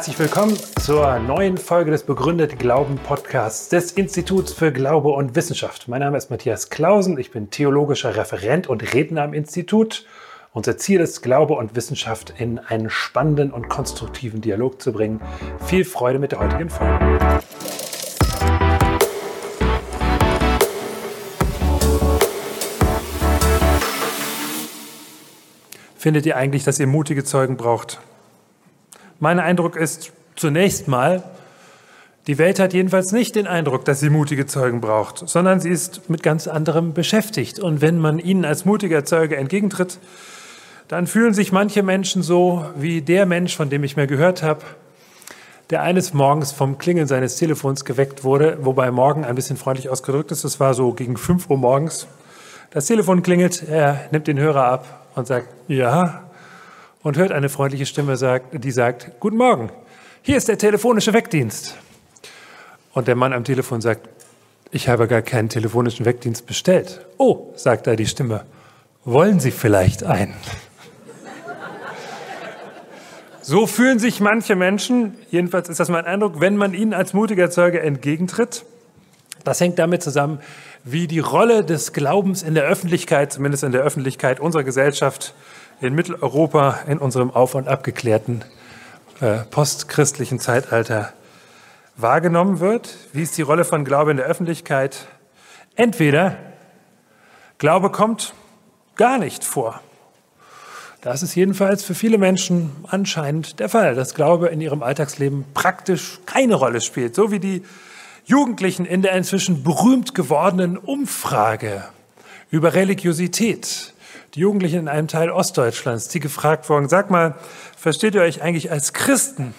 herzlich willkommen zur neuen Folge des Begründet Glauben Podcasts des Instituts für Glaube und Wissenschaft. Mein Name ist Matthias Klausen, ich bin theologischer Referent und Redner am Institut. Unser Ziel ist, Glaube und Wissenschaft in einen spannenden und konstruktiven Dialog zu bringen. Viel Freude mit der heutigen Folge. Findet ihr eigentlich, dass ihr mutige Zeugen braucht? Mein Eindruck ist zunächst mal, die Welt hat jedenfalls nicht den Eindruck, dass sie mutige Zeugen braucht, sondern sie ist mit ganz anderem beschäftigt. Und wenn man ihnen als mutiger Zeuge entgegentritt, dann fühlen sich manche Menschen so wie der Mensch, von dem ich mir gehört habe, der eines Morgens vom Klingeln seines Telefons geweckt wurde, wobei morgen ein bisschen freundlich ausgedrückt ist. Es war so gegen 5 Uhr morgens. Das Telefon klingelt, er nimmt den Hörer ab und sagt, ja, und hört eine freundliche Stimme, die sagt, Guten Morgen, hier ist der telefonische Weckdienst. Und der Mann am Telefon sagt, ich habe gar keinen telefonischen Weckdienst bestellt. Oh, sagt da die Stimme, wollen Sie vielleicht einen? So fühlen sich manche Menschen, jedenfalls ist das mein Eindruck, wenn man ihnen als mutiger Zeuge entgegentritt. Das hängt damit zusammen, wie die Rolle des Glaubens in der Öffentlichkeit, zumindest in der Öffentlichkeit unserer Gesellschaft, in Mitteleuropa in unserem auf- und abgeklärten äh, postchristlichen Zeitalter wahrgenommen wird. Wie ist die Rolle von Glaube in der Öffentlichkeit? Entweder Glaube kommt gar nicht vor. Das ist jedenfalls für viele Menschen anscheinend der Fall, dass Glaube in ihrem Alltagsleben praktisch keine Rolle spielt, so wie die Jugendlichen in der inzwischen berühmt gewordenen Umfrage über Religiosität die Jugendlichen in einem Teil Ostdeutschlands, die gefragt wurden, sag mal, versteht ihr euch eigentlich als Christen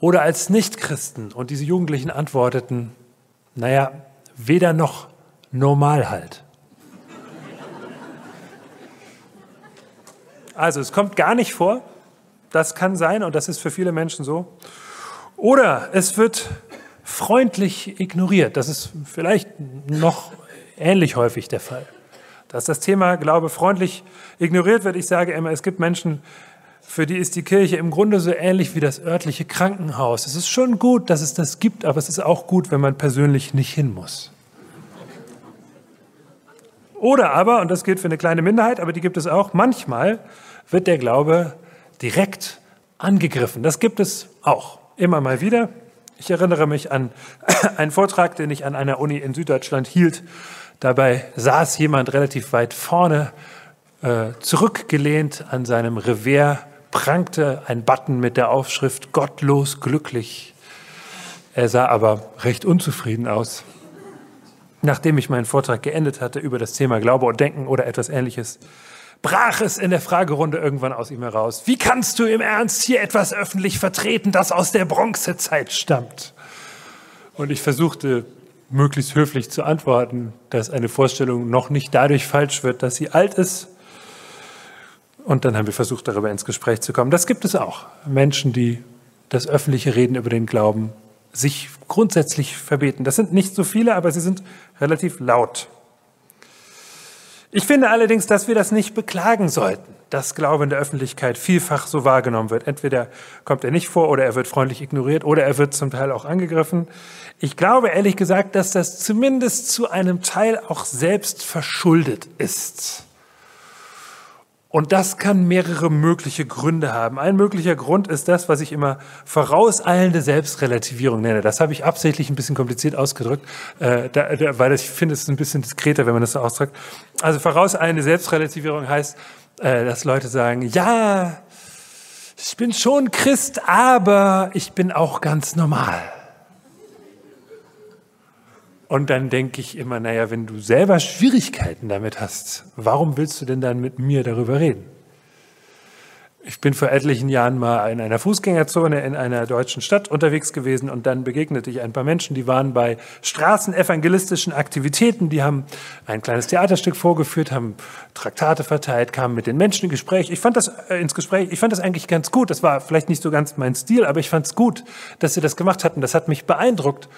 oder als Nichtchristen? Und diese Jugendlichen antworteten, naja, weder noch normal halt. Also es kommt gar nicht vor, das kann sein und das ist für viele Menschen so. Oder es wird freundlich ignoriert, das ist vielleicht noch ähnlich häufig der Fall dass das Thema Glaube freundlich ignoriert wird. Ich sage immer, es gibt Menschen, für die ist die Kirche im Grunde so ähnlich wie das örtliche Krankenhaus. Es ist schon gut, dass es das gibt, aber es ist auch gut, wenn man persönlich nicht hin muss. Oder aber, und das gilt für eine kleine Minderheit, aber die gibt es auch, manchmal wird der Glaube direkt angegriffen. Das gibt es auch immer mal wieder. Ich erinnere mich an einen Vortrag, den ich an einer Uni in Süddeutschland hielt Dabei saß jemand relativ weit vorne, äh, zurückgelehnt an seinem Revers, prangte ein Button mit der Aufschrift Gottlos glücklich. Er sah aber recht unzufrieden aus. Nachdem ich meinen Vortrag geendet hatte über das Thema Glaube und Denken oder etwas ähnliches, brach es in der Fragerunde irgendwann aus ihm heraus. Wie kannst du im Ernst hier etwas öffentlich vertreten, das aus der Bronzezeit stammt? Und ich versuchte möglichst höflich zu antworten, dass eine Vorstellung noch nicht dadurch falsch wird, dass sie alt ist. Und dann haben wir versucht, darüber ins Gespräch zu kommen. Das gibt es auch. Menschen, die das öffentliche Reden über den Glauben sich grundsätzlich verbeten. Das sind nicht so viele, aber sie sind relativ laut. Ich finde allerdings, dass wir das nicht beklagen sollten, dass Glaube in der Öffentlichkeit vielfach so wahrgenommen wird. Entweder kommt er nicht vor oder er wird freundlich ignoriert oder er wird zum Teil auch angegriffen. Ich glaube ehrlich gesagt, dass das zumindest zu einem Teil auch selbst verschuldet ist. Und das kann mehrere mögliche Gründe haben. Ein möglicher Grund ist das, was ich immer vorauseilende Selbstrelativierung nenne. Das habe ich absichtlich ein bisschen kompliziert ausgedrückt, äh, da, da, weil ich finde, es ist ein bisschen diskreter, wenn man das so ausdrückt. Also vorauseilende Selbstrelativierung heißt, äh, dass Leute sagen, ja, ich bin schon Christ, aber ich bin auch ganz normal. Und dann denke ich immer, naja, wenn du selber Schwierigkeiten damit hast, warum willst du denn dann mit mir darüber reden? Ich bin vor etlichen Jahren mal in einer Fußgängerzone in einer deutschen Stadt unterwegs gewesen und dann begegnete ich ein paar Menschen, die waren bei straßenevangelistischen Aktivitäten, die haben ein kleines Theaterstück vorgeführt, haben Traktate verteilt, kamen mit den Menschen in Gespräch. Ich fand das äh, ins Gespräch, ich fand das eigentlich ganz gut. Das war vielleicht nicht so ganz mein Stil, aber ich fand es gut, dass sie das gemacht hatten. Das hat mich beeindruckt.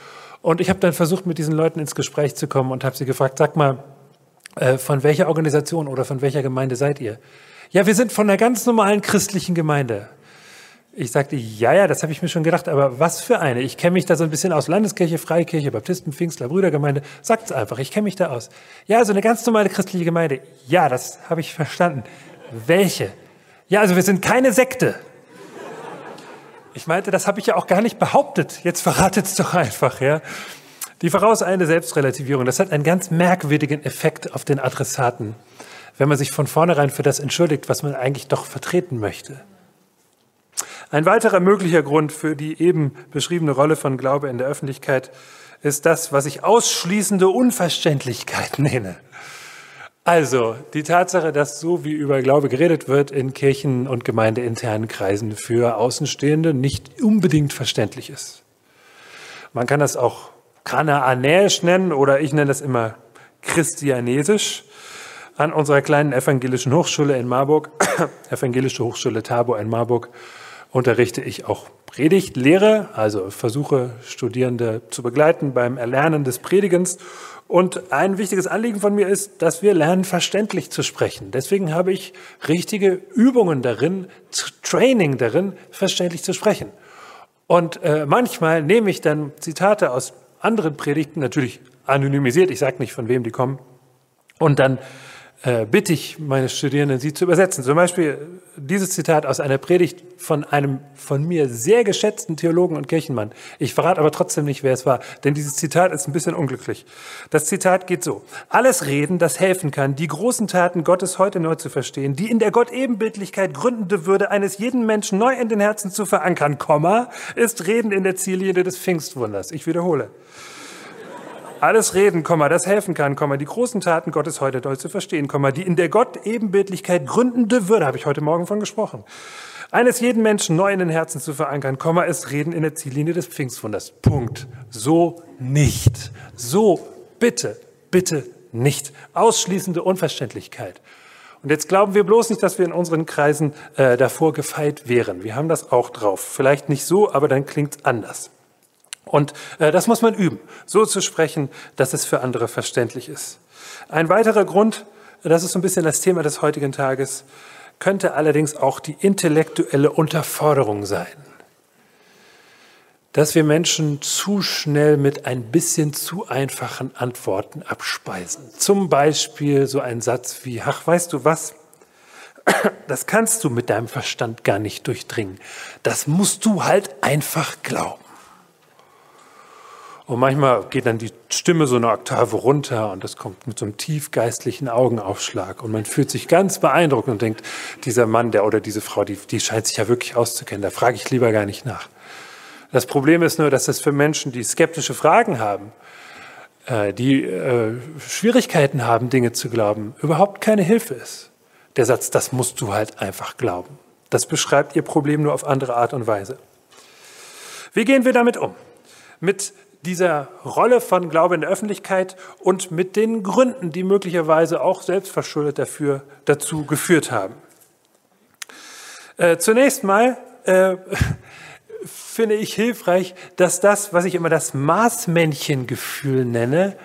Und ich habe dann versucht, mit diesen Leuten ins Gespräch zu kommen und habe sie gefragt, sag mal, äh, von welcher Organisation oder von welcher Gemeinde seid ihr? Ja, wir sind von einer ganz normalen christlichen Gemeinde. Ich sagte, ja, ja, das habe ich mir schon gedacht, aber was für eine? Ich kenne mich da so ein bisschen aus. Landeskirche, Freikirche, Baptisten, Pfingstler, Brüdergemeinde. Sagt's einfach, ich kenne mich da aus. Ja, so eine ganz normale christliche Gemeinde. Ja, das habe ich verstanden. Welche? Ja, also wir sind keine Sekte. Ich meinte, das habe ich ja auch gar nicht behauptet. Jetzt verratet's doch einfach, ja. Die vorauseilende Selbstrelativierung, das hat einen ganz merkwürdigen Effekt auf den Adressaten, wenn man sich von vornherein für das entschuldigt, was man eigentlich doch vertreten möchte. Ein weiterer möglicher Grund für die eben beschriebene Rolle von Glaube in der Öffentlichkeit ist das, was ich ausschließende Unverständlichkeit nenne. Also die Tatsache, dass so wie über Glaube geredet wird in Kirchen und gemeindeinternen Kreisen für Außenstehende nicht unbedingt verständlich ist. Man kann das auch Kanaanäisch nennen oder ich nenne das immer Christianesisch. An unserer kleinen evangelischen Hochschule in Marburg, Evangelische Hochschule Tabor in Marburg, unterrichte ich auch Predigt, Lehre, also versuche Studierende zu begleiten beim Erlernen des Predigens. Und ein wichtiges Anliegen von mir ist, dass wir lernen, verständlich zu sprechen. Deswegen habe ich richtige Übungen darin, Training darin, verständlich zu sprechen. Und äh, manchmal nehme ich dann Zitate aus anderen Predigten, natürlich anonymisiert, ich sage nicht, von wem die kommen, und dann äh, bitte ich meine Studierenden, sie zu übersetzen. Zum Beispiel dieses Zitat aus einer Predigt von einem von mir sehr geschätzten Theologen und Kirchenmann. Ich verrate aber trotzdem nicht, wer es war, denn dieses Zitat ist ein bisschen unglücklich. Das Zitat geht so. Alles Reden, das helfen kann, die großen Taten Gottes heute neu zu verstehen, die in der Gott-Ebenbildlichkeit gründende Würde eines jeden Menschen neu in den Herzen zu verankern, Komma, ist Reden in der Ziellinie des Pfingstwunders. Ich wiederhole. Alles reden, das helfen kann, die großen Taten Gottes heute doll zu verstehen, die in der Gott-Ebenbildlichkeit gründende Würde, habe ich heute Morgen von gesprochen, eines jeden Menschen neu in den Herzen zu verankern, ist Reden in der Ziellinie des Pfingstwunders. Punkt. So nicht. So bitte, bitte nicht. Ausschließende Unverständlichkeit. Und jetzt glauben wir bloß nicht, dass wir in unseren Kreisen äh, davor gefeit wären. Wir haben das auch drauf. Vielleicht nicht so, aber dann klingt's anders. Und äh, das muss man üben, so zu sprechen, dass es für andere verständlich ist. Ein weiterer Grund, das ist so ein bisschen das Thema des heutigen Tages, könnte allerdings auch die intellektuelle Unterforderung sein. Dass wir Menschen zu schnell mit ein bisschen zu einfachen Antworten abspeisen. Zum Beispiel so ein Satz wie, ach, weißt du was? Das kannst du mit deinem Verstand gar nicht durchdringen. Das musst du halt einfach glauben. Und manchmal geht dann die Stimme so eine Oktave runter und das kommt mit so einem tiefgeistlichen Augenaufschlag. Und man fühlt sich ganz beeindruckt und denkt, dieser Mann, der oder diese Frau, die, die scheint sich ja wirklich auszukennen. Da frage ich lieber gar nicht nach. Das Problem ist nur, dass das für Menschen, die skeptische Fragen haben, äh, die äh, Schwierigkeiten haben, Dinge zu glauben, überhaupt keine Hilfe ist. Der Satz, das musst du halt einfach glauben. Das beschreibt ihr Problem nur auf andere Art und Weise. Wie gehen wir damit um? Mit dieser Rolle von Glaube in der Öffentlichkeit und mit den Gründen, die möglicherweise auch selbstverschuldet dafür dazu geführt haben. Äh, zunächst mal äh, finde ich hilfreich, dass das, was ich immer das Maßmännchengefühl nenne,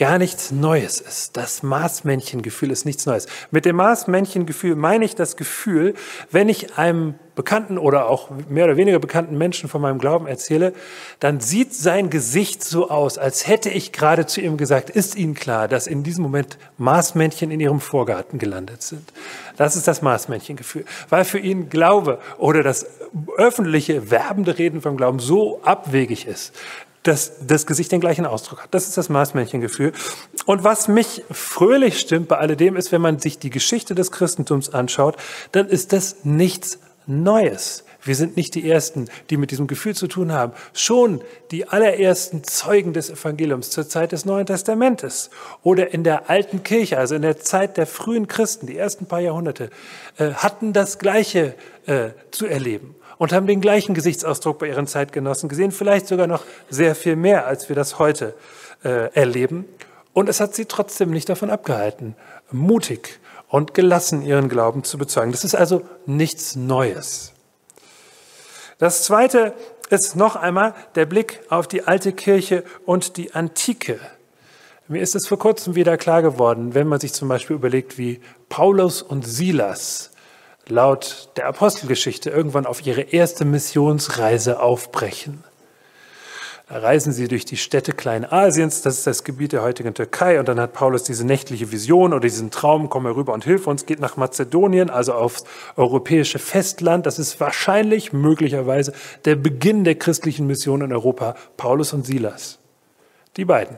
gar nichts Neues ist. Das Maßmännchengefühl ist nichts Neues. Mit dem Maßmännchengefühl meine ich das Gefühl, wenn ich einem bekannten oder auch mehr oder weniger bekannten Menschen von meinem Glauben erzähle, dann sieht sein Gesicht so aus, als hätte ich gerade zu ihm gesagt, ist Ihnen klar, dass in diesem Moment Maßmännchen in Ihrem Vorgarten gelandet sind. Das ist das Maßmännchengefühl, weil für ihn Glaube oder das öffentliche, werbende Reden vom Glauben so abwegig ist, dass das Gesicht den gleichen Ausdruck hat. Das ist das Maßmännchengefühl. Und was mich fröhlich stimmt bei alledem ist, wenn man sich die Geschichte des Christentums anschaut, dann ist das nichts Neues. Wir sind nicht die Ersten, die mit diesem Gefühl zu tun haben. Schon die allerersten Zeugen des Evangeliums zur Zeit des Neuen Testamentes oder in der alten Kirche, also in der Zeit der frühen Christen, die ersten paar Jahrhunderte, äh, hatten das Gleiche äh, zu erleben und haben den gleichen Gesichtsausdruck bei ihren Zeitgenossen gesehen, vielleicht sogar noch sehr viel mehr, als wir das heute äh, erleben. Und es hat sie trotzdem nicht davon abgehalten, mutig und gelassen ihren Glauben zu bezeugen. Das ist also nichts Neues. Das Zweite ist noch einmal der Blick auf die alte Kirche und die Antike. Mir ist es vor kurzem wieder klar geworden, wenn man sich zum Beispiel überlegt, wie Paulus und Silas laut der Apostelgeschichte irgendwann auf ihre erste Missionsreise aufbrechen. Da reisen sie durch die Städte Kleinasiens, das ist das Gebiet der heutigen Türkei, und dann hat Paulus diese nächtliche Vision oder diesen Traum, komm herüber und hilf uns, geht nach Mazedonien, also aufs europäische Festland. Das ist wahrscheinlich, möglicherweise, der Beginn der christlichen Mission in Europa, Paulus und Silas. Die beiden.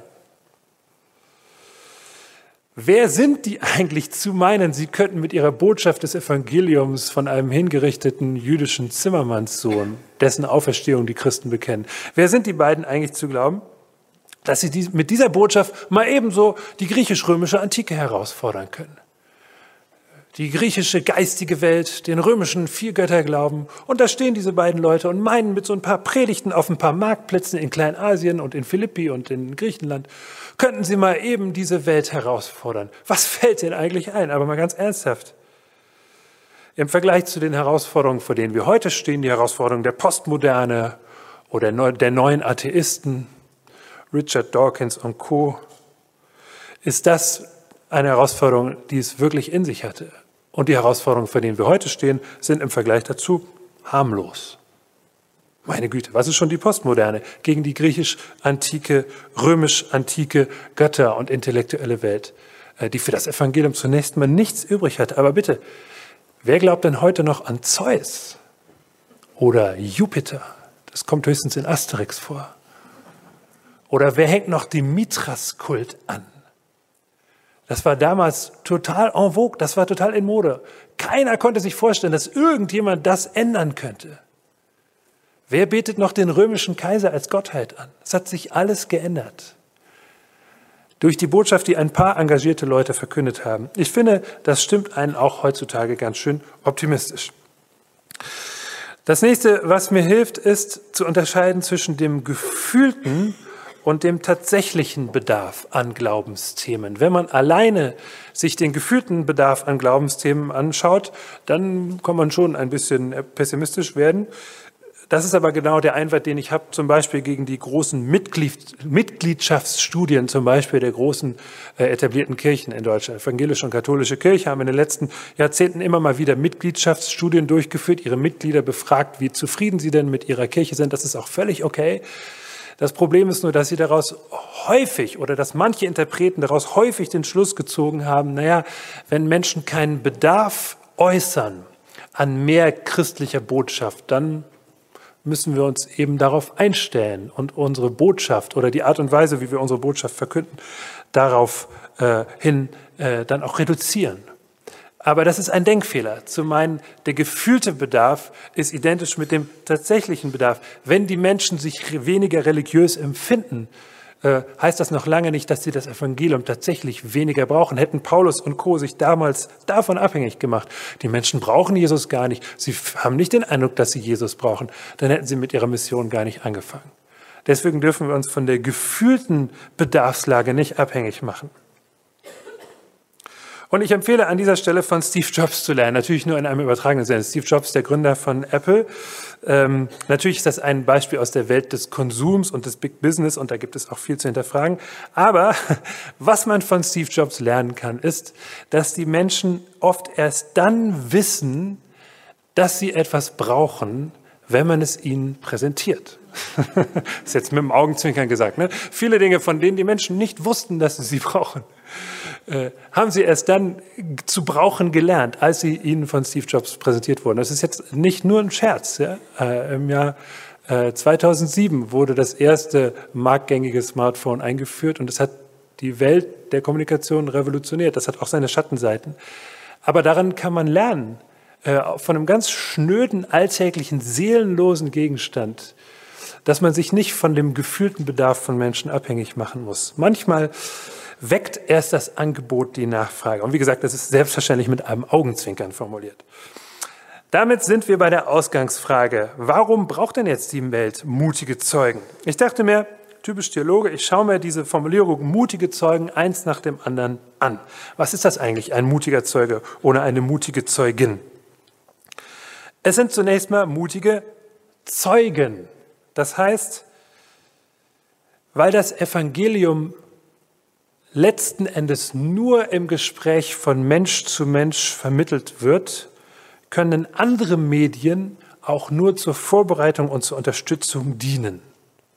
Wer sind die eigentlich zu meinen, sie könnten mit ihrer Botschaft des Evangeliums von einem hingerichteten jüdischen Zimmermannssohn, dessen Auferstehung die Christen bekennen, wer sind die beiden eigentlich zu glauben, dass sie mit dieser Botschaft mal ebenso die griechisch-römische Antike herausfordern können? Die griechische geistige Welt, den römischen Viergötterglauben. Und da stehen diese beiden Leute und meinen mit so ein paar Predigten auf ein paar Marktplätzen in Kleinasien und in Philippi und in Griechenland, könnten sie mal eben diese Welt herausfordern. Was fällt ihnen eigentlich ein? Aber mal ganz ernsthaft. Im Vergleich zu den Herausforderungen, vor denen wir heute stehen, die Herausforderungen der Postmoderne oder der neuen Atheisten, Richard Dawkins und Co., ist das eine Herausforderung, die es wirklich in sich hatte. Und die Herausforderungen, vor denen wir heute stehen, sind im Vergleich dazu harmlos. Meine Güte, was ist schon die Postmoderne gegen die griechisch-antike, römisch-antike Götter- und intellektuelle Welt, äh, die für das Evangelium zunächst mal nichts übrig hat. Aber bitte, wer glaubt denn heute noch an Zeus oder Jupiter? Das kommt höchstens in Asterix vor. Oder wer hängt noch dem Mithras-Kult an? Das war damals total en vogue, das war total in Mode. Keiner konnte sich vorstellen, dass irgendjemand das ändern könnte. Wer betet noch den römischen Kaiser als Gottheit an? Es hat sich alles geändert. Durch die Botschaft, die ein paar engagierte Leute verkündet haben. Ich finde, das stimmt einen auch heutzutage ganz schön optimistisch. Das nächste, was mir hilft, ist zu unterscheiden zwischen dem gefühlten und dem tatsächlichen Bedarf an Glaubensthemen. Wenn man alleine sich den gefühlten Bedarf an Glaubensthemen anschaut, dann kann man schon ein bisschen pessimistisch werden. Das ist aber genau der Einwand, den ich habe, zum Beispiel gegen die großen Mitglied, Mitgliedschaftsstudien, zum Beispiel der großen äh, etablierten Kirchen in Deutschland. Evangelische und katholische Kirche haben in den letzten Jahrzehnten immer mal wieder Mitgliedschaftsstudien durchgeführt, ihre Mitglieder befragt, wie zufrieden sie denn mit ihrer Kirche sind. Das ist auch völlig okay. Das Problem ist nur, dass sie daraus häufig oder dass manche Interpreten daraus häufig den Schluss gezogen haben, naja, wenn Menschen keinen Bedarf äußern an mehr christlicher Botschaft, dann müssen wir uns eben darauf einstellen und unsere Botschaft oder die Art und Weise, wie wir unsere Botschaft verkünden, darauf äh, hin äh, dann auch reduzieren. Aber das ist ein Denkfehler, zu meinen, der gefühlte Bedarf ist identisch mit dem tatsächlichen Bedarf. Wenn die Menschen sich weniger religiös empfinden, äh, heißt das noch lange nicht, dass sie das Evangelium tatsächlich weniger brauchen. Hätten Paulus und Co. sich damals davon abhängig gemacht, die Menschen brauchen Jesus gar nicht, sie haben nicht den Eindruck, dass sie Jesus brauchen, dann hätten sie mit ihrer Mission gar nicht angefangen. Deswegen dürfen wir uns von der gefühlten Bedarfslage nicht abhängig machen. Und ich empfehle an dieser Stelle von Steve Jobs zu lernen, natürlich nur in einem übertragenen Sinne. Steve Jobs, der Gründer von Apple. Ähm, natürlich ist das ein Beispiel aus der Welt des Konsums und des Big Business und da gibt es auch viel zu hinterfragen. Aber was man von Steve Jobs lernen kann, ist, dass die Menschen oft erst dann wissen, dass sie etwas brauchen, wenn man es ihnen präsentiert. ist jetzt mit dem Augenzwinkern gesagt. Ne? Viele Dinge, von denen die Menschen nicht wussten, dass sie sie brauchen. Äh, haben sie erst dann zu brauchen gelernt, als sie ihnen von Steve Jobs präsentiert wurden. Das ist jetzt nicht nur ein Scherz. Ja? Äh, Im Jahr äh, 2007 wurde das erste marktgängige Smartphone eingeführt und es hat die Welt der Kommunikation revolutioniert. Das hat auch seine Schattenseiten. Aber daran kann man lernen, äh, von einem ganz schnöden, alltäglichen, seelenlosen Gegenstand, dass man sich nicht von dem gefühlten Bedarf von Menschen abhängig machen muss. Manchmal weckt erst das Angebot die Nachfrage. Und wie gesagt, das ist selbstverständlich mit einem Augenzwinkern formuliert. Damit sind wir bei der Ausgangsfrage. Warum braucht denn jetzt die Welt mutige Zeugen? Ich dachte mir, typisch Theologe, ich schaue mir diese Formulierung mutige Zeugen eins nach dem anderen an. Was ist das eigentlich, ein mutiger Zeuge oder eine mutige Zeugin? Es sind zunächst mal mutige Zeugen. Das heißt, weil das Evangelium letzten Endes nur im Gespräch von Mensch zu Mensch vermittelt wird, können andere Medien auch nur zur Vorbereitung und zur Unterstützung dienen.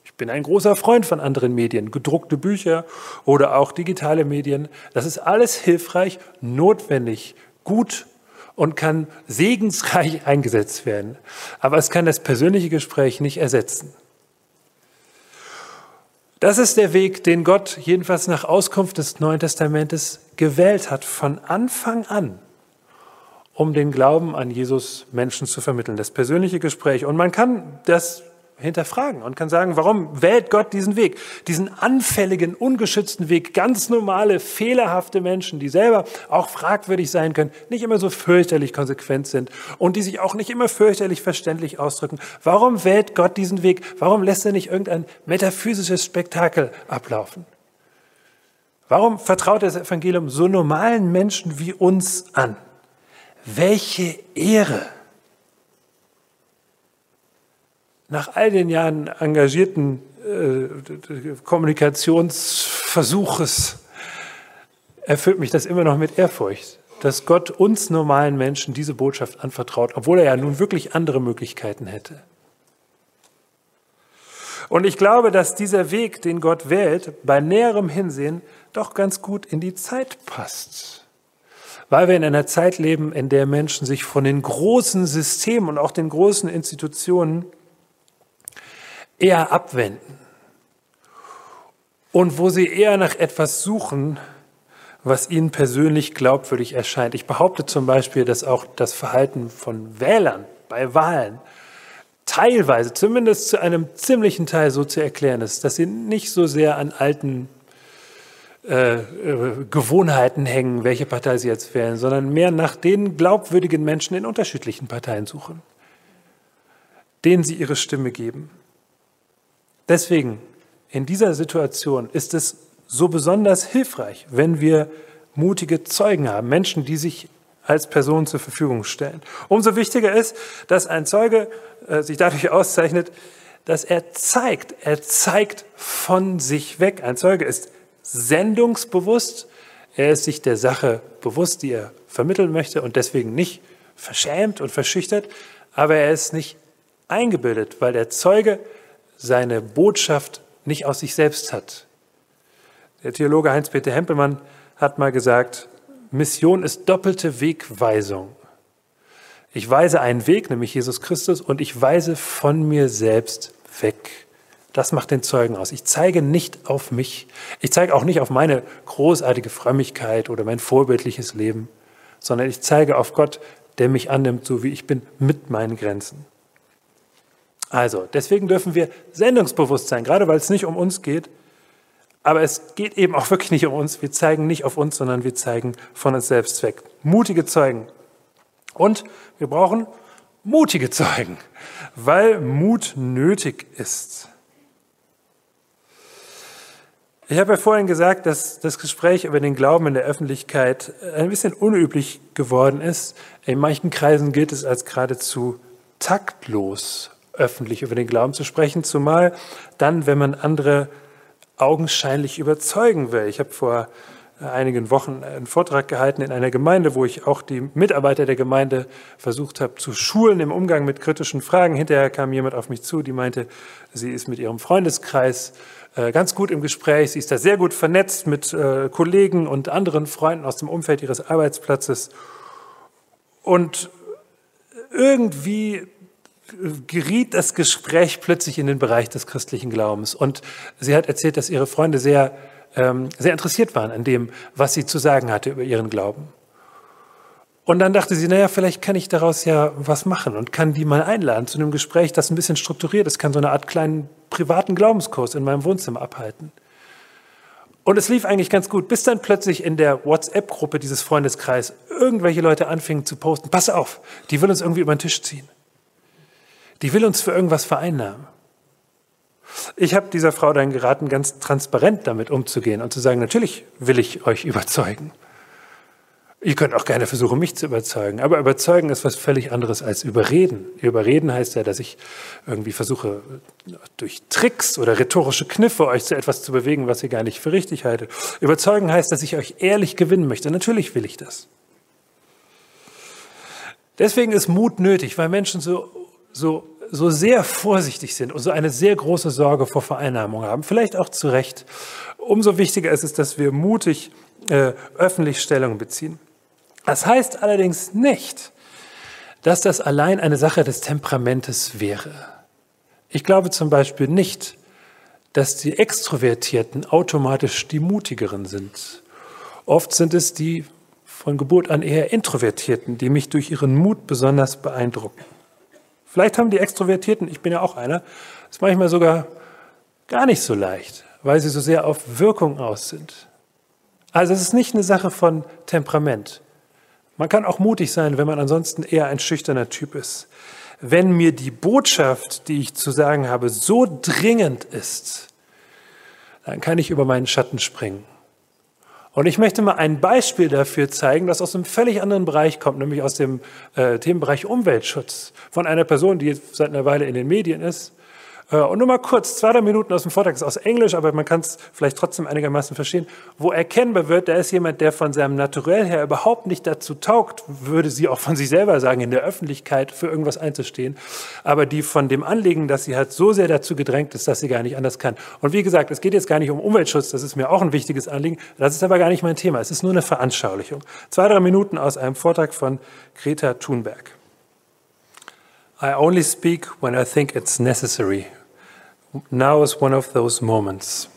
Ich bin ein großer Freund von anderen Medien, gedruckte Bücher oder auch digitale Medien. Das ist alles hilfreich, notwendig, gut und kann segensreich eingesetzt werden. Aber es kann das persönliche Gespräch nicht ersetzen. Das ist der Weg, den Gott jedenfalls nach Auskunft des Neuen Testamentes gewählt hat, von Anfang an, um den Glauben an Jesus Menschen zu vermitteln, das persönliche Gespräch. Und man kann das hinterfragen und kann sagen, warum wählt Gott diesen Weg, diesen anfälligen, ungeschützten Weg, ganz normale, fehlerhafte Menschen, die selber auch fragwürdig sein können, nicht immer so fürchterlich konsequent sind und die sich auch nicht immer fürchterlich verständlich ausdrücken. Warum wählt Gott diesen Weg? Warum lässt er nicht irgendein metaphysisches Spektakel ablaufen? Warum vertraut das Evangelium so normalen Menschen wie uns an? Welche Ehre! Nach all den Jahren engagierten äh, Kommunikationsversuches erfüllt mich das immer noch mit Ehrfurcht, dass Gott uns normalen Menschen diese Botschaft anvertraut, obwohl er ja nun wirklich andere Möglichkeiten hätte. Und ich glaube, dass dieser Weg, den Gott wählt, bei näherem Hinsehen doch ganz gut in die Zeit passt. Weil wir in einer Zeit leben, in der Menschen sich von den großen Systemen und auch den großen Institutionen eher abwenden und wo sie eher nach etwas suchen, was ihnen persönlich glaubwürdig erscheint. Ich behaupte zum Beispiel, dass auch das Verhalten von Wählern bei Wahlen teilweise, zumindest zu einem ziemlichen Teil so zu erklären ist, dass sie nicht so sehr an alten äh, äh Gewohnheiten hängen, welche Partei sie jetzt wählen, sondern mehr nach den glaubwürdigen Menschen in unterschiedlichen Parteien suchen, denen sie ihre Stimme geben. Deswegen, in dieser Situation ist es so besonders hilfreich, wenn wir mutige Zeugen haben, Menschen, die sich als Person zur Verfügung stellen. Umso wichtiger ist, dass ein Zeuge äh, sich dadurch auszeichnet, dass er zeigt, er zeigt von sich weg. Ein Zeuge ist sendungsbewusst, er ist sich der Sache bewusst, die er vermitteln möchte und deswegen nicht verschämt und verschüchtert, aber er ist nicht eingebildet, weil der Zeuge seine Botschaft nicht aus sich selbst hat. Der Theologe Heinz-Peter Hempelmann hat mal gesagt, Mission ist doppelte Wegweisung. Ich weise einen Weg, nämlich Jesus Christus, und ich weise von mir selbst weg. Das macht den Zeugen aus. Ich zeige nicht auf mich. Ich zeige auch nicht auf meine großartige Frömmigkeit oder mein vorbildliches Leben, sondern ich zeige auf Gott, der mich annimmt, so wie ich bin, mit meinen Grenzen. Also, deswegen dürfen wir sendungsbewusst sein, gerade weil es nicht um uns geht. Aber es geht eben auch wirklich nicht um uns. Wir zeigen nicht auf uns, sondern wir zeigen von uns selbst weg. Mutige Zeugen. Und wir brauchen mutige Zeugen, weil Mut nötig ist. Ich habe ja vorhin gesagt, dass das Gespräch über den Glauben in der Öffentlichkeit ein bisschen unüblich geworden ist. In manchen Kreisen gilt es als geradezu taktlos öffentlich über den Glauben zu sprechen, zumal dann, wenn man andere augenscheinlich überzeugen will. Ich habe vor einigen Wochen einen Vortrag gehalten in einer Gemeinde, wo ich auch die Mitarbeiter der Gemeinde versucht habe zu schulen im Umgang mit kritischen Fragen. Hinterher kam jemand auf mich zu, die meinte, sie ist mit ihrem Freundeskreis äh, ganz gut im Gespräch, sie ist da sehr gut vernetzt mit äh, Kollegen und anderen Freunden aus dem Umfeld ihres Arbeitsplatzes. Und irgendwie geriet das Gespräch plötzlich in den Bereich des christlichen Glaubens. Und sie hat erzählt, dass ihre Freunde sehr, ähm, sehr interessiert waren an dem, was sie zu sagen hatte über ihren Glauben. Und dann dachte sie, naja, vielleicht kann ich daraus ja was machen und kann die mal einladen zu einem Gespräch, das ein bisschen strukturiert ist, kann so eine Art kleinen privaten Glaubenskurs in meinem Wohnzimmer abhalten. Und es lief eigentlich ganz gut, bis dann plötzlich in der WhatsApp-Gruppe dieses Freundeskreis irgendwelche Leute anfingen zu posten, pass auf, die will uns irgendwie über den Tisch ziehen. Die will uns für irgendwas vereinnahmen. Ich habe dieser Frau dann geraten, ganz transparent damit umzugehen und zu sagen, natürlich will ich euch überzeugen. Ihr könnt auch gerne versuchen, mich zu überzeugen. Aber überzeugen ist was völlig anderes als überreden. Überreden heißt ja, dass ich irgendwie versuche, durch Tricks oder rhetorische Kniffe euch zu etwas zu bewegen, was ihr gar nicht für richtig haltet. Überzeugen heißt, dass ich euch ehrlich gewinnen möchte. Natürlich will ich das. Deswegen ist Mut nötig, weil Menschen so, so, so sehr vorsichtig sind und so eine sehr große Sorge vor Vereinnahmung haben. Vielleicht auch zu Recht. Umso wichtiger ist es, dass wir mutig äh, öffentlich Stellung beziehen. Das heißt allerdings nicht, dass das allein eine Sache des Temperamentes wäre. Ich glaube zum Beispiel nicht, dass die Extrovertierten automatisch die mutigeren sind. Oft sind es die von Geburt an eher Introvertierten, die mich durch ihren Mut besonders beeindrucken. Vielleicht haben die Extrovertierten, ich bin ja auch einer, es manchmal sogar gar nicht so leicht, weil sie so sehr auf Wirkung aus sind. Also es ist nicht eine Sache von Temperament. Man kann auch mutig sein, wenn man ansonsten eher ein schüchterner Typ ist. Wenn mir die Botschaft, die ich zu sagen habe, so dringend ist, dann kann ich über meinen Schatten springen. Und ich möchte mal ein Beispiel dafür zeigen, das aus einem völlig anderen Bereich kommt, nämlich aus dem äh, Themenbereich Umweltschutz, von einer Person, die seit einer Weile in den Medien ist und nur mal kurz, zwei, drei Minuten aus dem Vortrag, ist aus Englisch, aber man kann es vielleicht trotzdem einigermaßen verstehen, wo erkennbar wird, da ist jemand, der von seinem Naturell her überhaupt nicht dazu taugt, würde sie auch von sich selber sagen, in der Öffentlichkeit für irgendwas einzustehen, aber die von dem Anliegen, dass sie halt so sehr dazu gedrängt ist, dass sie gar nicht anders kann. Und wie gesagt, es geht jetzt gar nicht um Umweltschutz, das ist mir auch ein wichtiges Anliegen, das ist aber gar nicht mein Thema, es ist nur eine Veranschaulichung. Zwei, drei Minuten aus einem Vortrag von Greta Thunberg. I only speak when I think it's necessary. Now is one of those moments.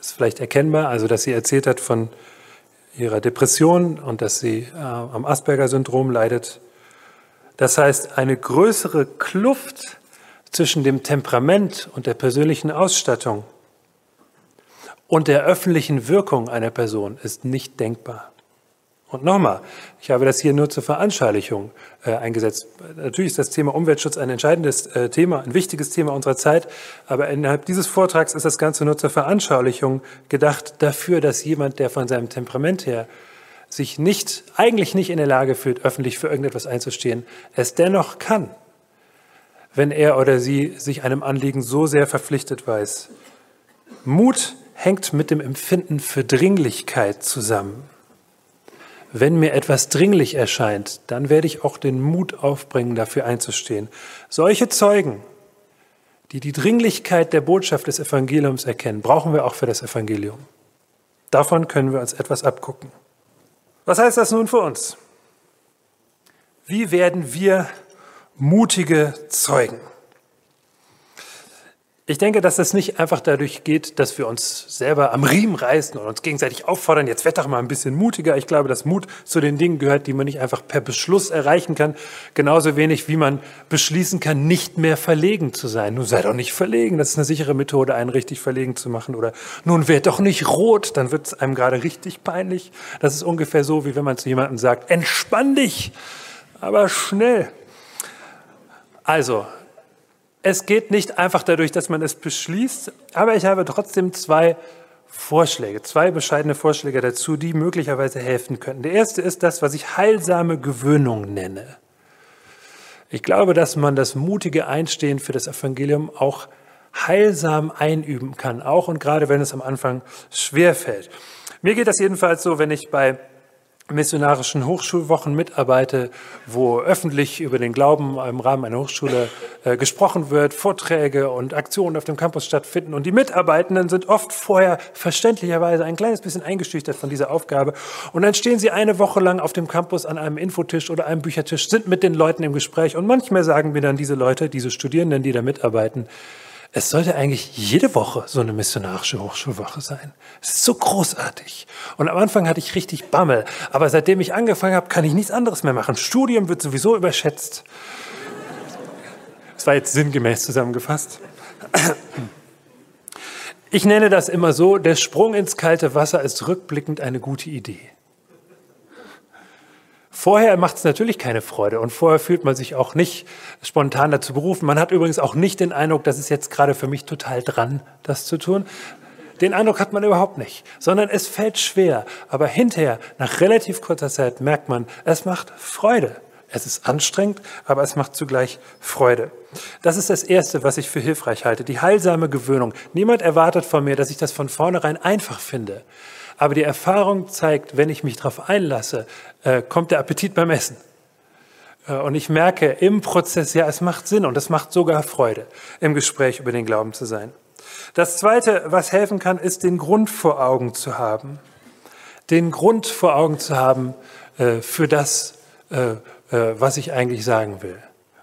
Ist vielleicht erkennbar, also dass sie erzählt hat von ihrer Depression und dass sie äh, am Asperger-Syndrom leidet. Das heißt, eine größere Kluft zwischen dem Temperament und der persönlichen Ausstattung und der öffentlichen Wirkung einer Person ist nicht denkbar. Und nochmal, ich habe das hier nur zur Veranschaulichung äh, eingesetzt. Natürlich ist das Thema Umweltschutz ein entscheidendes äh, Thema, ein wichtiges Thema unserer Zeit, aber innerhalb dieses Vortrags ist das Ganze nur zur Veranschaulichung gedacht dafür, dass jemand, der von seinem Temperament her sich nicht, eigentlich nicht in der Lage fühlt, öffentlich für irgendetwas einzustehen, es dennoch kann, wenn er oder sie sich einem Anliegen so sehr verpflichtet weiß. Mut hängt mit dem Empfinden für Dringlichkeit zusammen wenn mir etwas dringlich erscheint, dann werde ich auch den Mut aufbringen, dafür einzustehen. Solche Zeugen, die die Dringlichkeit der Botschaft des Evangeliums erkennen, brauchen wir auch für das Evangelium. Davon können wir uns etwas abgucken. Was heißt das nun für uns? Wie werden wir mutige Zeugen? Ich denke, dass das nicht einfach dadurch geht, dass wir uns selber am Riemen reißen und uns gegenseitig auffordern, jetzt werd doch mal ein bisschen mutiger. Ich glaube, dass Mut zu den Dingen gehört, die man nicht einfach per Beschluss erreichen kann. Genauso wenig, wie man beschließen kann, nicht mehr verlegen zu sein. Nun sei doch nicht verlegen. Das ist eine sichere Methode, einen richtig verlegen zu machen. Oder nun werd doch nicht rot. Dann wird es einem gerade richtig peinlich. Das ist ungefähr so, wie wenn man zu jemandem sagt, entspann dich, aber schnell. Also, es geht nicht einfach dadurch, dass man es beschließt, aber ich habe trotzdem zwei Vorschläge, zwei bescheidene Vorschläge dazu, die möglicherweise helfen könnten. Der erste ist das, was ich heilsame Gewöhnung nenne. Ich glaube, dass man das mutige Einstehen für das Evangelium auch heilsam einüben kann, auch und gerade wenn es am Anfang schwer fällt. Mir geht das jedenfalls so, wenn ich bei missionarischen Hochschulwochen mitarbeite, wo öffentlich über den Glauben im Rahmen einer Hochschule äh, gesprochen wird, Vorträge und Aktionen auf dem Campus stattfinden. Und die Mitarbeitenden sind oft vorher verständlicherweise ein kleines bisschen eingeschüchtert von dieser Aufgabe. Und dann stehen sie eine Woche lang auf dem Campus an einem Infotisch oder einem Büchertisch, sind mit den Leuten im Gespräch. Und manchmal sagen mir dann diese Leute, diese Studierenden, die da mitarbeiten, es sollte eigentlich jede Woche so eine missionarische Hochschulwoche sein. Es ist so großartig. Und am Anfang hatte ich richtig Bammel. Aber seitdem ich angefangen habe, kann ich nichts anderes mehr machen. Studium wird sowieso überschätzt. Das war jetzt sinngemäß zusammengefasst. Ich nenne das immer so, der Sprung ins kalte Wasser ist rückblickend eine gute Idee. Vorher macht es natürlich keine Freude und vorher fühlt man sich auch nicht spontan dazu berufen. Man hat übrigens auch nicht den Eindruck, das ist jetzt gerade für mich total dran, das zu tun. Den Eindruck hat man überhaupt nicht, sondern es fällt schwer. Aber hinterher, nach relativ kurzer Zeit, merkt man, es macht Freude. Es ist anstrengend, aber es macht zugleich Freude. Das ist das Erste, was ich für hilfreich halte, die heilsame Gewöhnung. Niemand erwartet von mir, dass ich das von vornherein einfach finde. Aber die Erfahrung zeigt, wenn ich mich darauf einlasse, äh, kommt der Appetit beim Essen. Äh, und ich merke im Prozess, ja, es macht Sinn und es macht sogar Freude, im Gespräch über den Glauben zu sein. Das Zweite, was helfen kann, ist, den Grund vor Augen zu haben. Den Grund vor Augen zu haben äh, für das, äh, äh, was ich eigentlich sagen will.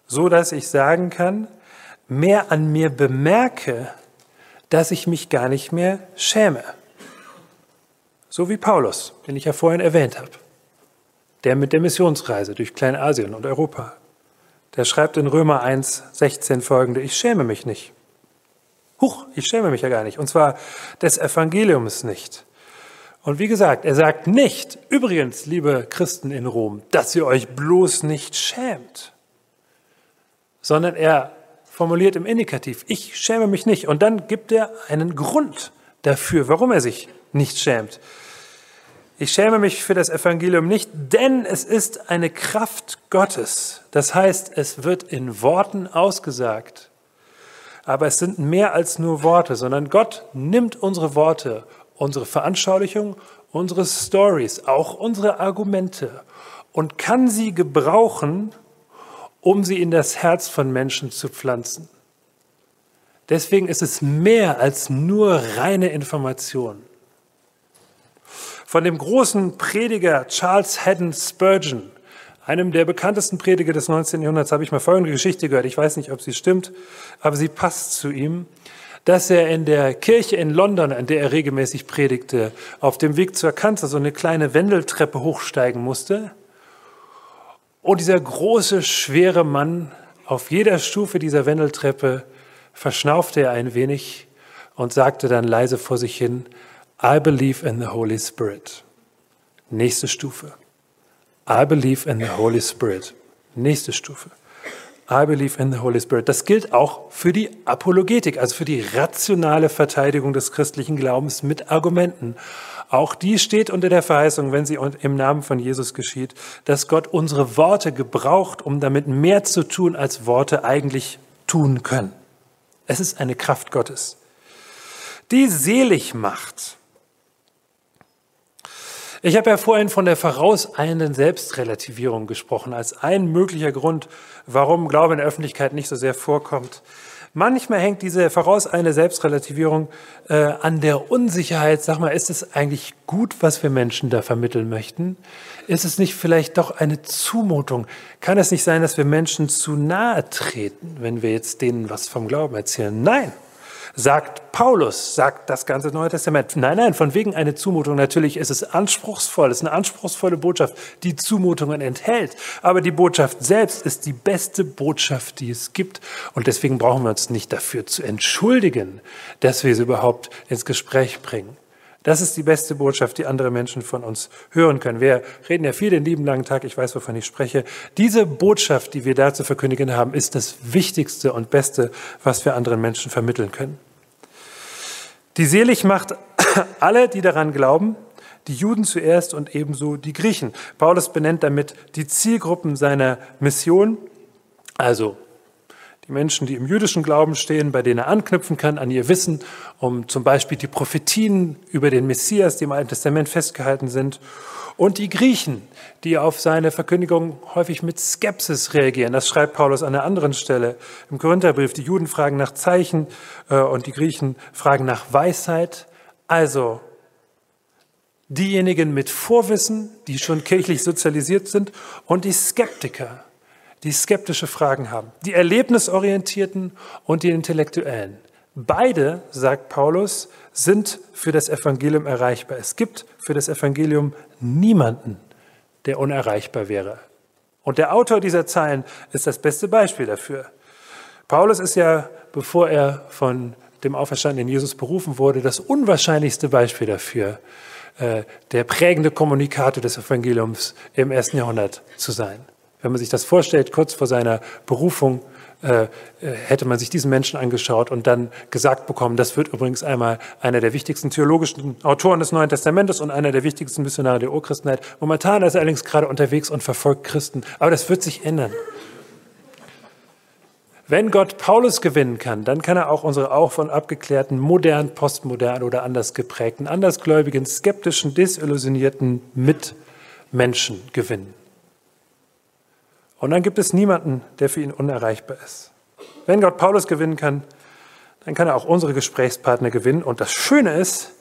So dass ich sagen kann, mehr an mir bemerke, dass ich mich gar nicht mehr schäme. So wie Paulus, den ich ja vorhin erwähnt habe der mit der Missionsreise durch Kleinasien und Europa. Der schreibt in Römer 1, 16 folgende, ich schäme mich nicht. Huch, ich schäme mich ja gar nicht. Und zwar des Evangeliums nicht. Und wie gesagt, er sagt nicht, übrigens, liebe Christen in Rom, dass ihr euch bloß nicht schämt, sondern er formuliert im Indikativ, ich schäme mich nicht. Und dann gibt er einen Grund dafür, warum er sich nicht schämt. Ich schäme mich für das Evangelium nicht, denn es ist eine Kraft Gottes. Das heißt, es wird in Worten ausgesagt. Aber es sind mehr als nur Worte, sondern Gott nimmt unsere Worte, unsere Veranschaulichung, unsere Stories, auch unsere Argumente und kann sie gebrauchen, um sie in das Herz von Menschen zu pflanzen. Deswegen ist es mehr als nur reine Information von dem großen Prediger Charles Haddon Spurgeon, einem der bekanntesten Prediger des 19. Jahrhunderts, habe ich mal folgende Geschichte gehört. Ich weiß nicht, ob sie stimmt, aber sie passt zu ihm, dass er in der Kirche in London, an der er regelmäßig predigte, auf dem Weg zur Kanzel so eine kleine Wendeltreppe hochsteigen musste. Und dieser große, schwere Mann auf jeder Stufe dieser Wendeltreppe verschnaufte er ein wenig und sagte dann leise vor sich hin, I believe in the Holy Spirit. Nächste Stufe. I believe in the Holy Spirit. Nächste Stufe. I believe in the Holy Spirit. Das gilt auch für die Apologetik, also für die rationale Verteidigung des christlichen Glaubens mit Argumenten. Auch die steht unter der Verheißung, wenn sie im Namen von Jesus geschieht, dass Gott unsere Worte gebraucht, um damit mehr zu tun, als Worte eigentlich tun können. Es ist eine Kraft Gottes. Die selig macht. Ich habe ja vorhin von der vorauseilenden Selbstrelativierung gesprochen, als ein möglicher Grund, warum Glaube in der Öffentlichkeit nicht so sehr vorkommt. Manchmal hängt diese vorauseilende Selbstrelativierung äh, an der Unsicherheit. Sag mal, ist es eigentlich gut, was wir Menschen da vermitteln möchten? Ist es nicht vielleicht doch eine Zumutung? Kann es nicht sein, dass wir Menschen zu nahe treten, wenn wir jetzt denen was vom Glauben erzählen? Nein, sagt Paulus, sagt das ganze Neue Testament. Nein, nein, von wegen eine Zumutung. Natürlich ist es anspruchsvoll, es ist eine anspruchsvolle Botschaft, die Zumutungen enthält. Aber die Botschaft selbst ist die beste Botschaft, die es gibt. Und deswegen brauchen wir uns nicht dafür zu entschuldigen, dass wir sie überhaupt ins Gespräch bringen. Das ist die beste Botschaft, die andere Menschen von uns hören können. Wir reden ja viel den lieben langen Tag, ich weiß, wovon ich spreche. Diese Botschaft, die wir da zu verkündigen haben, ist das Wichtigste und Beste, was wir anderen Menschen vermitteln können. Die selig macht alle, die daran glauben, die Juden zuerst und ebenso die Griechen. Paulus benennt damit die Zielgruppen seiner Mission, also die Menschen, die im jüdischen Glauben stehen, bei denen er anknüpfen kann an ihr Wissen, um zum Beispiel die Prophetien über den Messias, die im Alten Testament festgehalten sind, und die Griechen, die auf seine Verkündigung häufig mit Skepsis reagieren. Das schreibt Paulus an einer anderen Stelle im Korintherbrief. Die Juden fragen nach Zeichen äh, und die Griechen fragen nach Weisheit. Also diejenigen mit Vorwissen, die schon kirchlich sozialisiert sind, und die Skeptiker, die skeptische Fragen haben, die Erlebnisorientierten und die Intellektuellen. Beide, sagt Paulus, sind für das Evangelium erreichbar. Es gibt für das Evangelium niemanden, der unerreichbar wäre. Und der Autor dieser Zeilen ist das beste Beispiel dafür. Paulus ist ja, bevor er von dem auferstandenen Jesus berufen wurde, das unwahrscheinlichste Beispiel dafür, äh, der prägende Kommunikator des Evangeliums im ersten Jahrhundert zu sein. Wenn man sich das vorstellt, kurz vor seiner Berufung äh, hätte man sich diesen Menschen angeschaut und dann gesagt bekommen, das wird übrigens einmal einer der wichtigsten theologischen Autoren des Neuen Testamentes und einer der wichtigsten Missionare der Urchristenheit. Momentan ist er allerdings gerade unterwegs und verfolgt Christen, aber das wird sich ändern. Wenn Gott Paulus gewinnen kann, dann kann er auch unsere auch von abgeklärten, modern, postmodern oder anders geprägten, andersgläubigen, skeptischen, desillusionierten Mitmenschen gewinnen. Und dann gibt es niemanden, der für ihn unerreichbar ist. Wenn Gott Paulus gewinnen kann, dann kann er auch unsere Gesprächspartner gewinnen. Und das Schöne ist,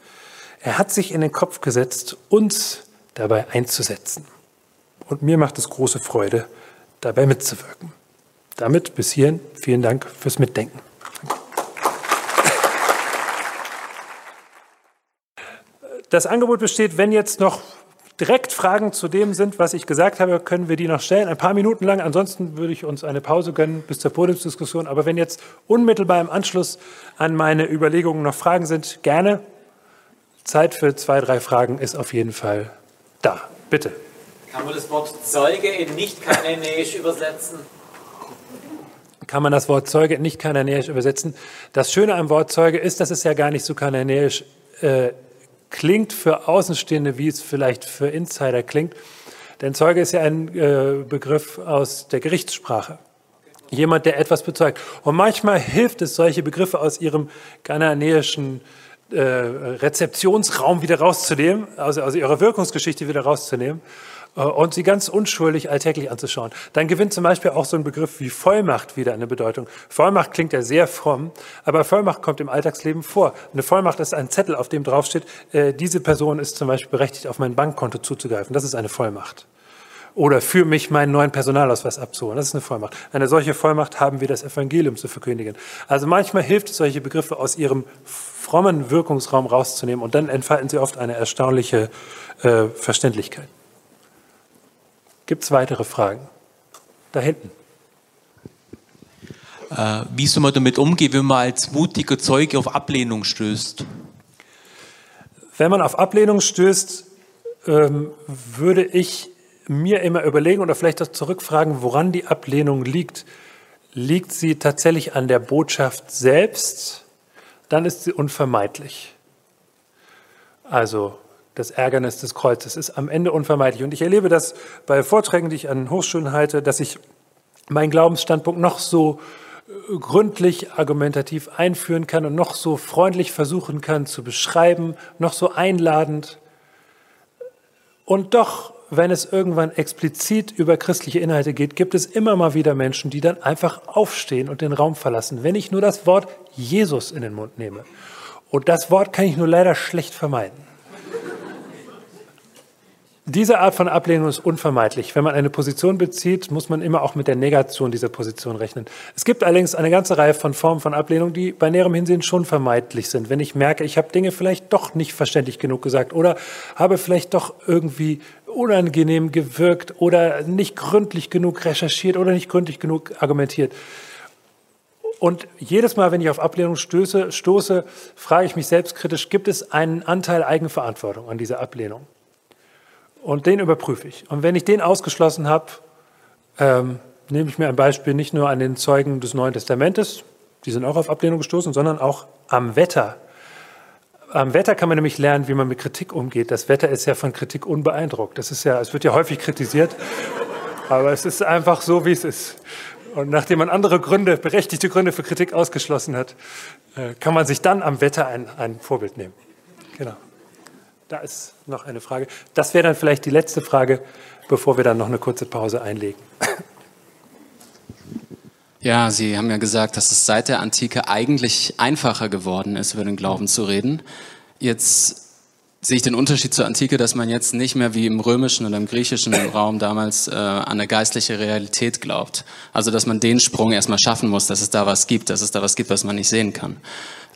er hat sich in den Kopf gesetzt, uns dabei einzusetzen. Und mir macht es große Freude, dabei mitzuwirken. Damit bis hierhin vielen Dank fürs Mitdenken. Das Angebot besteht, wenn jetzt noch direkt Fragen zu dem sind, was ich gesagt habe, können wir die noch stellen, ein paar Minuten lang. Ansonsten würde ich uns eine Pause gönnen bis zur Podiumsdiskussion. Aber wenn jetzt unmittelbar im Anschluss an meine Überlegungen noch Fragen sind, gerne. Zeit für zwei, drei Fragen ist auf jeden Fall da. Bitte. Kann man das Wort Zeuge in nicht kananäisch übersetzen? Kann man das Wort Zeuge in nicht kananäisch übersetzen? Das Schöne am Wort Zeuge ist, dass es ja gar nicht so kananäisch äh, klingt für Außenstehende, wie es vielleicht für Insider klingt. Denn Zeuge ist ja ein äh, Begriff aus der Gerichtssprache. Jemand, der etwas bezeugt. Und manchmal hilft es, solche Begriffe aus ihrem kananäischen äh, Rezeptionsraum wieder rauszunehmen, also aus ihrer Wirkungsgeschichte wieder rauszunehmen und sie ganz unschuldig alltäglich anzuschauen. Dann gewinnt zum Beispiel auch so ein Begriff wie Vollmacht wieder eine Bedeutung. Vollmacht klingt ja sehr fromm, aber Vollmacht kommt im Alltagsleben vor. Eine Vollmacht ist ein Zettel, auf dem draufsteht, äh, diese Person ist zum Beispiel berechtigt, auf mein Bankkonto zuzugreifen. Das ist eine Vollmacht. Oder für mich meinen neuen Personalausweis abzuholen. Das ist eine Vollmacht. Eine solche Vollmacht haben wir das Evangelium zu verkündigen. Also manchmal hilft es, solche Begriffe aus ihrem frommen Wirkungsraum rauszunehmen und dann entfalten sie oft eine erstaunliche äh, Verständlichkeit. Gibt es weitere Fragen? Da hinten. Äh, wie soll man damit umgehen, wenn man als mutiger Zeuge auf Ablehnung stößt? Wenn man auf Ablehnung stößt, ähm, würde ich mir immer überlegen oder vielleicht auch zurückfragen, woran die Ablehnung liegt. Liegt sie tatsächlich an der Botschaft selbst? Dann ist sie unvermeidlich. Also das Ärgernis des Kreuzes ist am Ende unvermeidlich. Und ich erlebe das bei Vorträgen, die ich an Hochschulen halte, dass ich meinen Glaubensstandpunkt noch so äh, gründlich argumentativ einführen kann und noch so freundlich versuchen kann zu beschreiben, noch so einladend. Und doch, wenn es irgendwann explizit über christliche Inhalte geht, gibt es immer mal wieder Menschen, die dann einfach aufstehen und den Raum verlassen, wenn ich nur das Wort Jesus in den Mund nehme. Und das Wort kann ich nur leider schlecht vermeiden. Diese Art von Ablehnung ist unvermeidlich. Wenn man eine Position bezieht, muss man immer auch mit der Negation dieser Position rechnen. Es gibt allerdings eine ganze Reihe von Formen von Ablehnung, die bei näherem Hinsehen schon vermeidlich sind. Wenn ich merke, ich habe Dinge vielleicht doch nicht verständlich genug gesagt oder habe vielleicht doch irgendwie unangenehm gewirkt oder nicht gründlich genug recherchiert oder nicht gründlich genug argumentiert. Und jedes Mal, wenn ich auf Ablehnung stöße, stoße, frage ich mich selbstkritisch, gibt es einen Anteil Eigenverantwortung an dieser Ablehnung? Und den überprüfe ich. Und wenn ich den ausgeschlossen habe, ähm, nehme ich mir ein Beispiel nicht nur an den Zeugen des Neuen Testamentes, die sind auch auf Ablehnung gestoßen, sondern auch am Wetter. Am Wetter kann man nämlich lernen, wie man mit Kritik umgeht. Das Wetter ist ja von Kritik unbeeindruckt. Das ist ja, es wird ja häufig kritisiert, aber es ist einfach so, wie es ist. Und nachdem man andere Gründe, berechtigte Gründe für Kritik ausgeschlossen hat, äh, kann man sich dann am Wetter ein, ein Vorbild nehmen. Genau. Da ist noch eine Frage. Das wäre dann vielleicht die letzte Frage, bevor wir dann noch eine kurze Pause einlegen. Ja, Sie haben ja gesagt, dass es seit der Antike eigentlich einfacher geworden ist, über den Glauben zu reden. Jetzt sehe ich den Unterschied zur Antike, dass man jetzt nicht mehr wie im römischen oder im griechischen Raum damals äh, an eine geistliche Realität glaubt. Also dass man den Sprung erstmal schaffen muss, dass es da was gibt, dass es da was gibt, was man nicht sehen kann.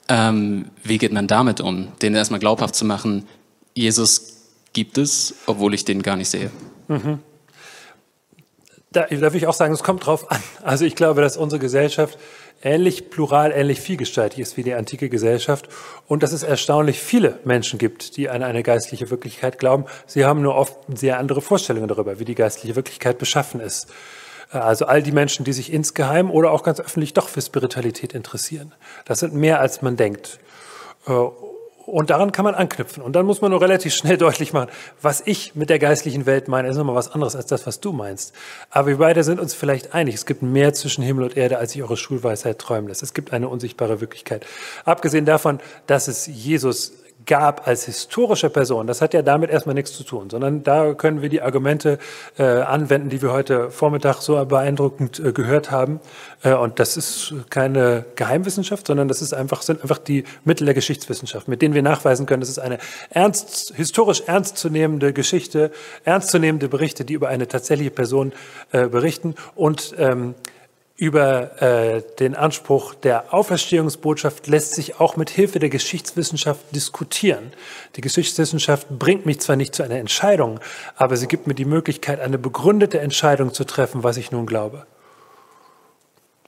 Ähm, wie geht man damit um, den erstmal glaubhaft zu machen, Jesus gibt es, obwohl ich den gar nicht sehe. Mhm. Da, da ich auch sagen, es kommt drauf an. Also ich glaube, dass unsere Gesellschaft ähnlich plural, ähnlich vielgestaltig ist wie die antike Gesellschaft und dass es erstaunlich viele Menschen gibt, die an eine geistliche Wirklichkeit glauben. Sie haben nur oft sehr andere Vorstellungen darüber, wie die geistliche Wirklichkeit beschaffen ist. Also all die Menschen, die sich insgeheim oder auch ganz öffentlich doch für Spiritualität interessieren. Das sind mehr, als man denkt. Und daran kann man anknüpfen. Und dann muss man nur relativ schnell deutlich machen, was ich mit der geistlichen Welt meine, ist nochmal was anderes als das, was du meinst. Aber wir beide sind uns vielleicht einig. Es gibt mehr zwischen Himmel und Erde, als sich eure Schulweisheit träumen lässt. Es gibt eine unsichtbare Wirklichkeit. Abgesehen davon, dass es Jesus gab als historische Person, das hat ja damit erstmal nichts zu tun, sondern da können wir die Argumente äh, anwenden, die wir heute Vormittag so beeindruckend äh, gehört haben. Äh, und das ist keine Geheimwissenschaft, sondern das ist einfach, sind einfach die Mittel der Geschichtswissenschaft, mit denen wir nachweisen können, das ist eine ernst, historisch ernstzunehmende Geschichte, ernstzunehmende Berichte, die über eine tatsächliche Person äh, berichten und ähm, über äh, den Anspruch der Auferstehungsbotschaft lässt sich auch mit Hilfe der Geschichtswissenschaft diskutieren. Die Geschichtswissenschaft bringt mich zwar nicht zu einer Entscheidung, aber sie gibt mir die Möglichkeit, eine begründete Entscheidung zu treffen, was ich nun glaube.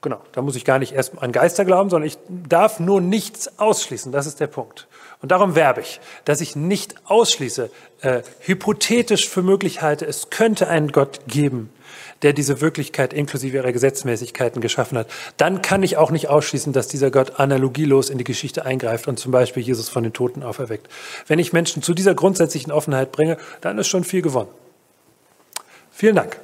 Genau, da muss ich gar nicht erst an Geister glauben, sondern ich darf nur nichts ausschließen. Das ist der Punkt. Und darum werbe ich, dass ich nicht ausschließe, äh, hypothetisch für möglich halte, es könnte einen Gott geben, der diese Wirklichkeit inklusive ihrer Gesetzmäßigkeiten geschaffen hat, dann kann ich auch nicht ausschließen, dass dieser Gott analogielos in die Geschichte eingreift und zum Beispiel Jesus von den Toten auferweckt. Wenn ich Menschen zu dieser grundsätzlichen Offenheit bringe, dann ist schon viel gewonnen. Vielen Dank.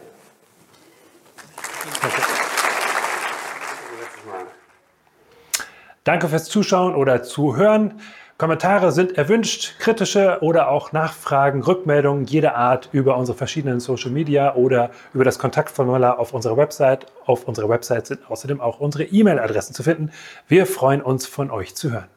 Danke fürs Zuschauen oder Zuhören. Kommentare sind erwünscht, kritische oder auch Nachfragen, Rückmeldungen jeder Art über unsere verschiedenen Social Media oder über das Kontaktformular auf unserer Website. Auf unserer Website sind außerdem auch unsere E-Mail-Adressen zu finden. Wir freuen uns, von euch zu hören.